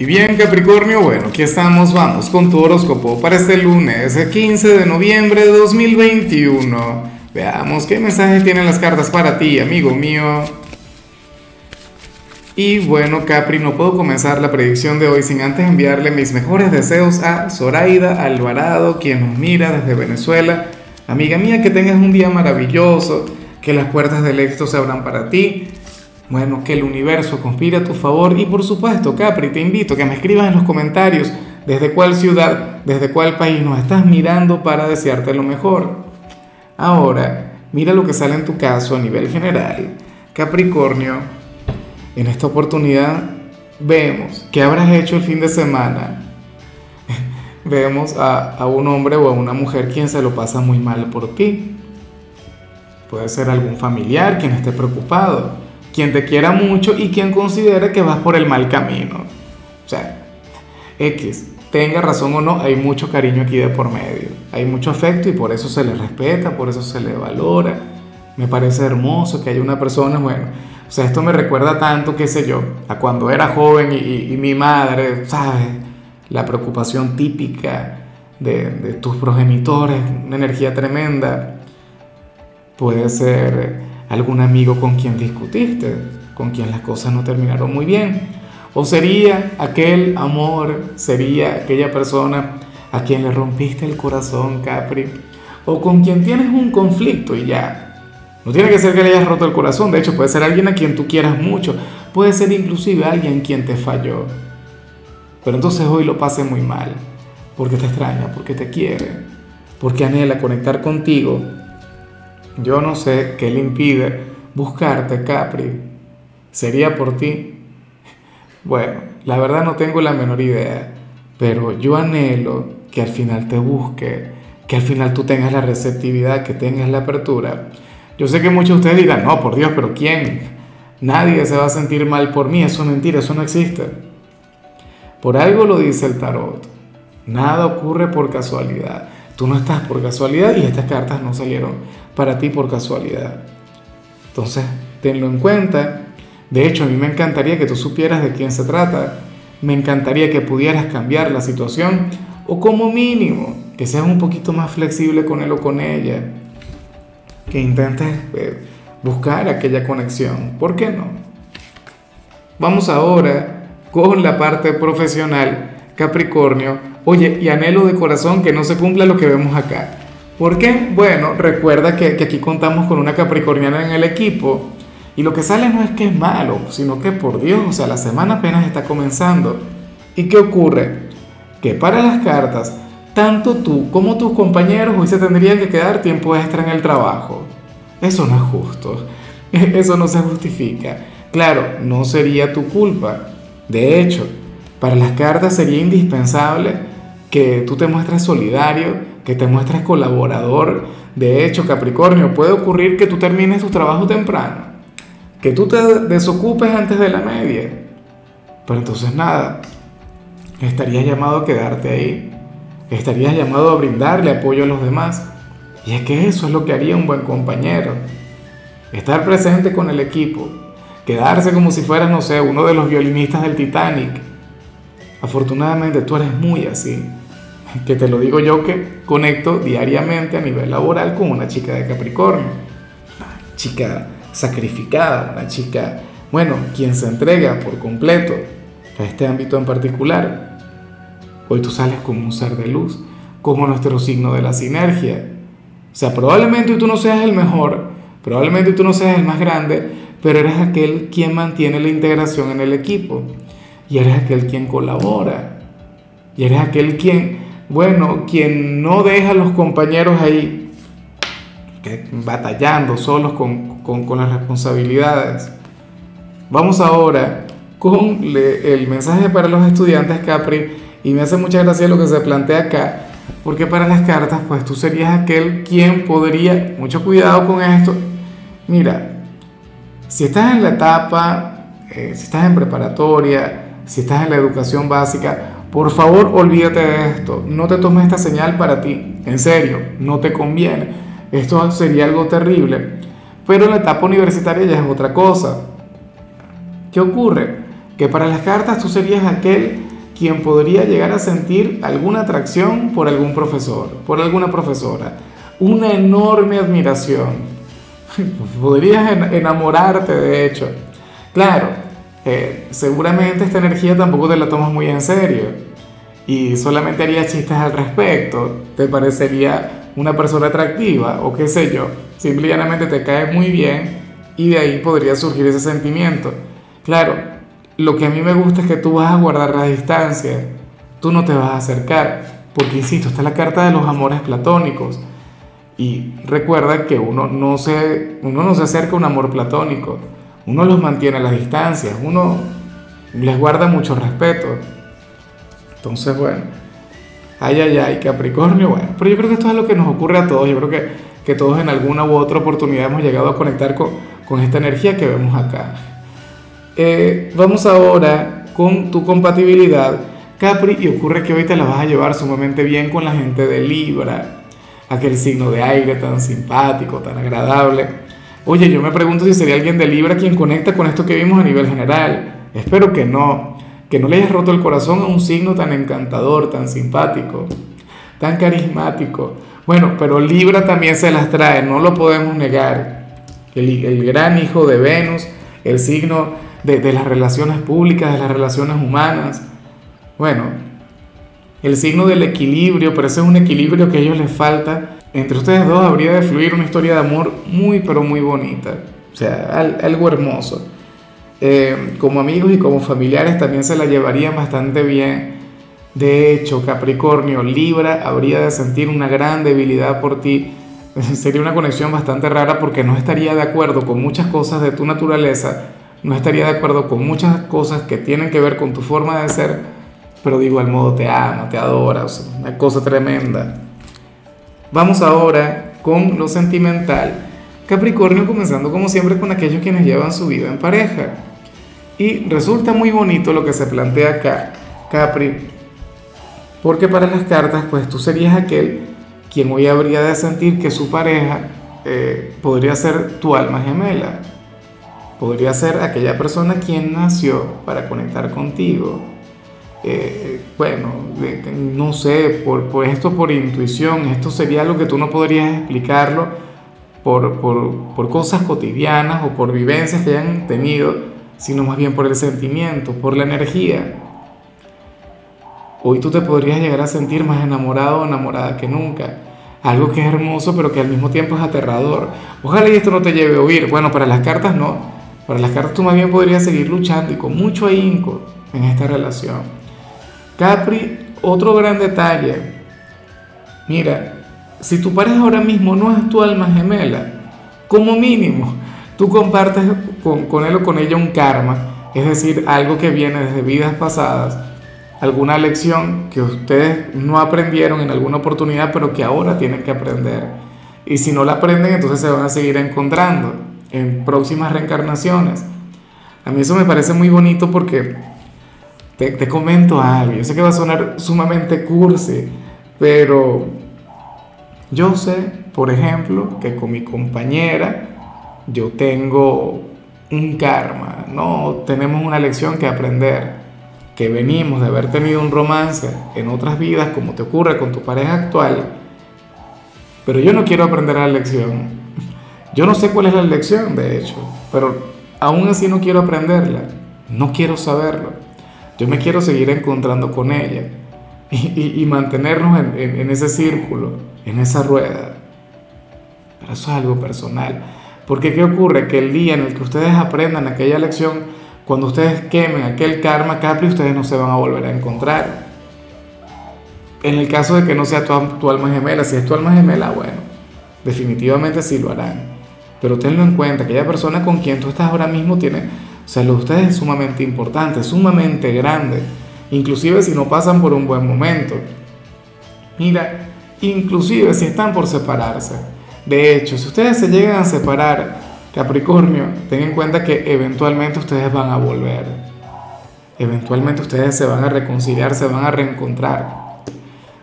Y bien Capricornio, bueno, aquí estamos, vamos con tu horóscopo para este lunes 15 de noviembre de 2021. Veamos qué mensaje tienen las cartas para ti, amigo mío. Y bueno, Capri, no puedo comenzar la predicción de hoy sin antes enviarle mis mejores deseos a Zoraida Alvarado, quien nos mira desde Venezuela. Amiga mía, que tengas un día maravilloso, que las puertas del éxito se abran para ti bueno, que el universo conspire a tu favor y por supuesto, Capri, te invito a que me escribas en los comentarios desde cuál ciudad, desde cuál país nos estás mirando para desearte lo mejor. Ahora, mira lo que sale en tu caso a nivel general. Capricornio, en esta oportunidad vemos que habrás hecho el fin de semana. vemos a, un hombre o a una mujer quien se lo pasa muy mal por ti. Puede ser algún familiar quien esté preocupado quien te quiera mucho y quien considere que vas por el mal camino. O sea, X, tenga razón o no, hay mucho cariño aquí de por medio. Hay mucho afecto y por eso se le respeta, por eso se le valora. Me parece hermoso que haya una persona, bueno, o sea, esto me recuerda tanto, qué sé yo, a cuando era joven y, mi madre, ¿sabes? La preocupación típica de, de tus progenitores, una energía tremenda. Puede ser algún amigo con quien discutiste, con quien las cosas no terminaron muy bien. O sería aquel amor, sería aquella persona a quien le rompiste el corazón, Capri, o con quien tienes un conflicto y ya. No tiene que ser que le hayas roto el corazón, de hecho puede ser alguien a quien tú quieras mucho, puede ser inclusive alguien quien te falló. Pero entonces hoy lo pase muy mal, porque te extraña, porque te quiere, porque anhela conectar contigo yo no sé qué le impide buscarte, Capri. ¿Sería por ti? Bueno, la verdad no tengo la menor idea, pero yo anhelo que al final te busque, que al final tú tengas la receptividad, que tengas la apertura. Yo sé que muchos de ustedes dirán, no, por Dios, pero ¿quién? Nadie se va a sentir mal por mí, eso es mentira, eso no existe. Por algo lo dice el tarot. Nada ocurre por casualidad. Tú no estás por casualidad y estas cartas no salieron para ti por casualidad. Entonces, tenlo en cuenta. De hecho, a mí me encantaría que tú supieras de quién se trata. Me encantaría que pudieras cambiar la situación o como mínimo que seas un poquito más flexible con él o con ella. Que intentes eh, buscar aquella conexión. ¿Por qué no? Vamos ahora con la parte profesional Capricornio, oye, y anhelo de corazón que no se cumpla lo que vemos acá. ¿Por qué? Bueno, recuerda que, aquí contamos con una capricorniana en el equipo y lo que sale no es que es malo, sino que por Dios, o sea, la semana apenas está comenzando. ¿Y qué ocurre? Que para las cartas, tanto tú como tus compañeros hoy se tendrían que quedar tiempo extra en el trabajo. Eso no es justo, eso no se justifica. Claro, no sería tu culpa. De hecho, para las cartas sería indispensable que tú te muestres solidario, que te muestres colaborador. De hecho, Capricornio, puede ocurrir que tú termines tu trabajo temprano, que tú te desocupes antes de la media. Pero entonces nada, estarías llamado a quedarte ahí, estarías llamado a brindarle apoyo a los demás. Y es que eso es lo que haría un buen compañero. Estar presente con el equipo, quedarse como si fueras, no sé, uno de los violinistas del Titanic Afortunadamente tú eres muy así, que te lo digo yo que conecto diariamente a nivel laboral con una chica de Capricornio, una chica sacrificada, una chica, bueno, quien se entrega por completo a este ámbito en particular. Hoy tú sales como un ser de luz, como nuestro signo de la sinergia. O sea, probablemente tú no seas el mejor, probablemente tú no seas el más grande, pero eres aquel quien mantiene la integración en el equipo y eres aquel quien colabora, y eres aquel quien, bueno, quien no deja a los compañeros ahí batallando solos con, con, las responsabilidades. Vamos ahora con el mensaje para los estudiantes Capri y me hace mucha gracia lo que se plantea acá, porque para las cartas, pues tú serías aquel quien podría, mucho cuidado con esto, mira, si estás en la etapa, eh, si estás en preparatoria, si estás en la educación básica, por favor olvídate de esto, no te tomes esta señal para ti, en serio, no te conviene. Esto sería algo terrible. Pero en la etapa universitaria ya es otra cosa. ¿Qué ocurre? Que para las cartas tú serías aquel quien podría llegar a sentir alguna atracción por algún profesor, por alguna profesora, una enorme admiración. Podrías enamorarte, de hecho. Claro, eh, seguramente esta energía tampoco te la tomas muy en serio y solamente harías chistes al respecto, te parecería una persona atractiva o qué sé yo, simplemente te cae muy bien y de ahí podría surgir ese sentimiento. Claro, lo que a mí me gusta es que tú vas a guardar la distancia, tú no te vas a acercar, porque insisto, está la carta de los amores platónicos. Y recuerda que uno no se, uno no se acerca a un amor platónico, uno los mantiene a las distancias, uno les guarda mucho respeto. Entonces, bueno, ay, ay, ay, Capricornio, bueno, pero yo creo que esto es lo que nos ocurre a todos, yo creo que, que todos en alguna u otra oportunidad hemos llegado a conectar con, con esta energía que vemos acá. Eh, vamos ahora con tu compatibilidad, Capri, y ocurre que hoy te la vas a llevar sumamente bien con la gente de Libra, aquel signo de aire tan simpático, tan agradable. Oye, yo me pregunto si sería alguien de Libra quien conecta con esto que vimos a nivel general. Espero que no, que no le hayas roto el corazón a un signo tan encantador, tan simpático, tan carismático. Bueno, pero Libra también se las trae, no lo podemos negar el, gran hijo de Venus, el signo de, las relaciones públicas, de las relaciones humanas. Bueno, el signo del equilibrio, pero ese es un equilibrio que a ellos les falta. Entre ustedes dos habría de fluir una historia de amor muy, pero muy bonita. O sea, algo hermoso. Eh, como amigos y como familiares también se la llevarían bastante bien. De hecho, Capricornio, Libra habría de sentir una gran debilidad por ti sería una conexión bastante rara porque no estaría de acuerdo con muchas cosas de tu naturaleza, no estaría de acuerdo con muchas cosas que tienen que ver con tu forma de ser, pero de igual modo te ama, te adora, o sea, una cosa tremenda. Vamos ahora con lo sentimental. Capricornio comenzando como siempre con aquellos quienes llevan su vida en pareja. Y resulta muy bonito lo que se plantea acá, Capri, porque para las cartas pues tú serías aquel quien hoy habría de sentir que su pareja eh, podría ser tu alma gemela, podría ser aquella persona quien nació para conectar contigo. Eh, bueno, no sé, por, por, esto por intuición, esto sería algo que tú no podrías explicarlo por, por, por cosas cotidianas o por vivencias que hayan tenido, sino más bien por el sentimiento, por la energía. Hoy tú te podrías llegar a sentir más enamorado o enamorada que nunca. Algo que es hermoso, pero que al mismo tiempo es aterrador. Ojalá y esto no te lleve a huir. Bueno, para las cartas no. Para las cartas tú más bien podrías seguir luchando y con mucho ahínco en esta relación. Capri, otro gran detalle. Mira, si tu pareja ahora mismo no es tu alma gemela, como mínimo, tú compartes con, con él o con ella un karma, es decir, algo que viene desde vidas pasadas alguna lección que ustedes no aprendieron en alguna oportunidad, pero que ahora tienen que aprender. Y si no la aprenden, entonces se van a seguir encontrando en próximas reencarnaciones. A mí eso me parece muy bonito porque te, te comento algo. Yo sé que va a sonar sumamente cursi, pero yo sé, por ejemplo, que con mi compañera yo tengo un karma, ¿no? Tenemos una lección que aprender que venimos de haber tenido un romance en otras vidas, como te ocurre con tu pareja actual, pero yo no quiero aprender la lección. Yo no sé cuál es la lección, de hecho, pero aún así no quiero aprenderla, no quiero saberlo. Yo me quiero seguir encontrando con ella y, mantenernos en, ese círculo, en esa rueda. Pero eso es algo personal. Porque ¿qué ocurre? Que el día en el que ustedes aprendan aquella lección, cuando ustedes quemen aquel karma Capri, ustedes no se van a volver a encontrar. En el caso de que no sea tu, alma gemela, si es tu alma gemela, bueno, definitivamente sí lo harán. Pero tenlo en cuenta, aquella persona con quien tú estás ahora mismo tiene, sea, lo de ustedes es sumamente importante, sumamente grande, inclusive si no pasan por un buen momento. Mira, inclusive si están por separarse. De hecho, si ustedes se llegan a separar, Capricornio, ten en cuenta que eventualmente ustedes van a volver. Eventualmente ustedes se van a reconciliar, se van a reencontrar.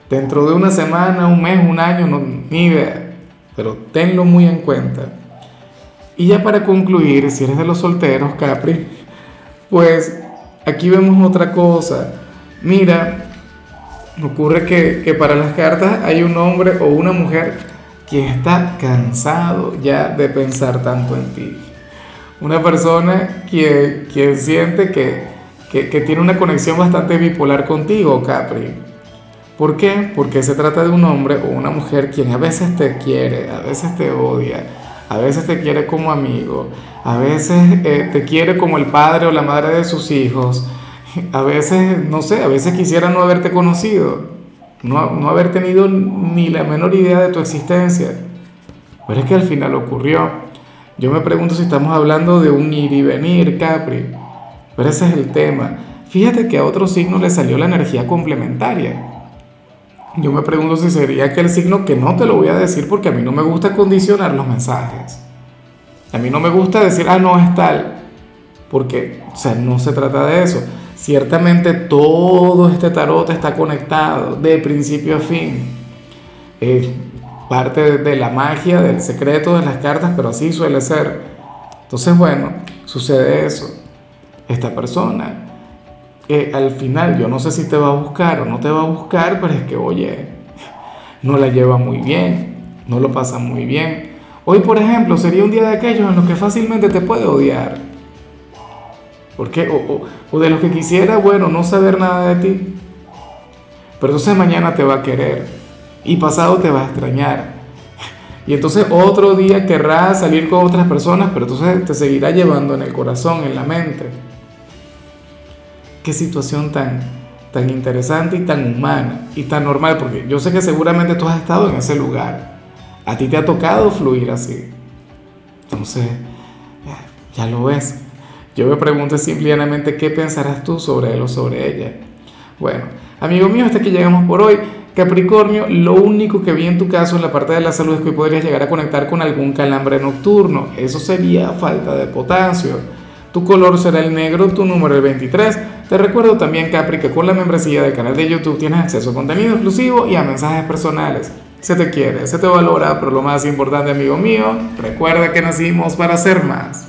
Dentro de una semana, un mes, un año, no, ni idea. Pero tenlo muy en cuenta. Y ya para concluir, si eres de los solteros, Capri, pues aquí vemos otra cosa. Mira, ocurre que, que para las cartas hay un hombre o una mujer quien está cansado ya de pensar tanto en ti. Una persona quien, quien siente que, que, que tiene una conexión bastante bipolar contigo, Capri. ¿Por qué? Porque se trata de un hombre o una mujer quien a veces te quiere, a veces te odia, a veces te quiere como amigo, a veces eh, te quiere como el padre o la madre de sus hijos, a veces, no sé, a veces quisiera no haberte conocido, no, no haber tenido ni la menor idea de tu existencia. Pero es que al final ocurrió. Yo me pregunto si estamos hablando de un ir y venir, Capri. Pero ese es el tema. Fíjate que a otro signo le salió la energía complementaria. Yo me pregunto si sería aquel signo que no te lo voy a decir porque a mí no me gusta condicionar los mensajes. A mí no me gusta decir, ah, no es tal, porque, o sea, no se trata de eso. Ciertamente todo este tarot está conectado de principio a fin. Es parte de la magia, del secreto de las cartas, pero así suele ser. Entonces, bueno, sucede eso. Esta persona al final yo no sé si te va a buscar o no te va a buscar, pero es que, oye, no la lleva muy bien, no lo pasa muy bien. Hoy, por ejemplo, sería un día de aquellos en los que fácilmente te puede odiar. porque O, o, de los que quisiera, bueno, no saber nada de ti. Pero entonces mañana te va a querer y pasado te va a extrañar. Y entonces otro día querrá salir con otras personas, pero entonces te seguirá llevando en el corazón, en la mente. Qué situación tan, tan interesante y tan humana y tan normal, porque yo sé que seguramente tú has estado en ese lugar. A ti te ha tocado fluir así. Entonces, ya, lo ves. Yo me pregunto simplemente qué pensarás tú sobre él o sobre ella. Bueno, amigo mío, hasta aquí llegamos por hoy. Capricornio, lo único que vi en tu caso en la parte de la salud es que podrías llegar a conectar con algún calambre nocturno. Eso sería falta de potasio. Tu color será el negro, tu número el 23. Te recuerdo también, Capri, que con la membresía del canal de YouTube tienes acceso a contenido exclusivo y a mensajes personales. Se te quiere, se te valora, pero lo más importante, amigo mío, recuerda que nacimos para ser más.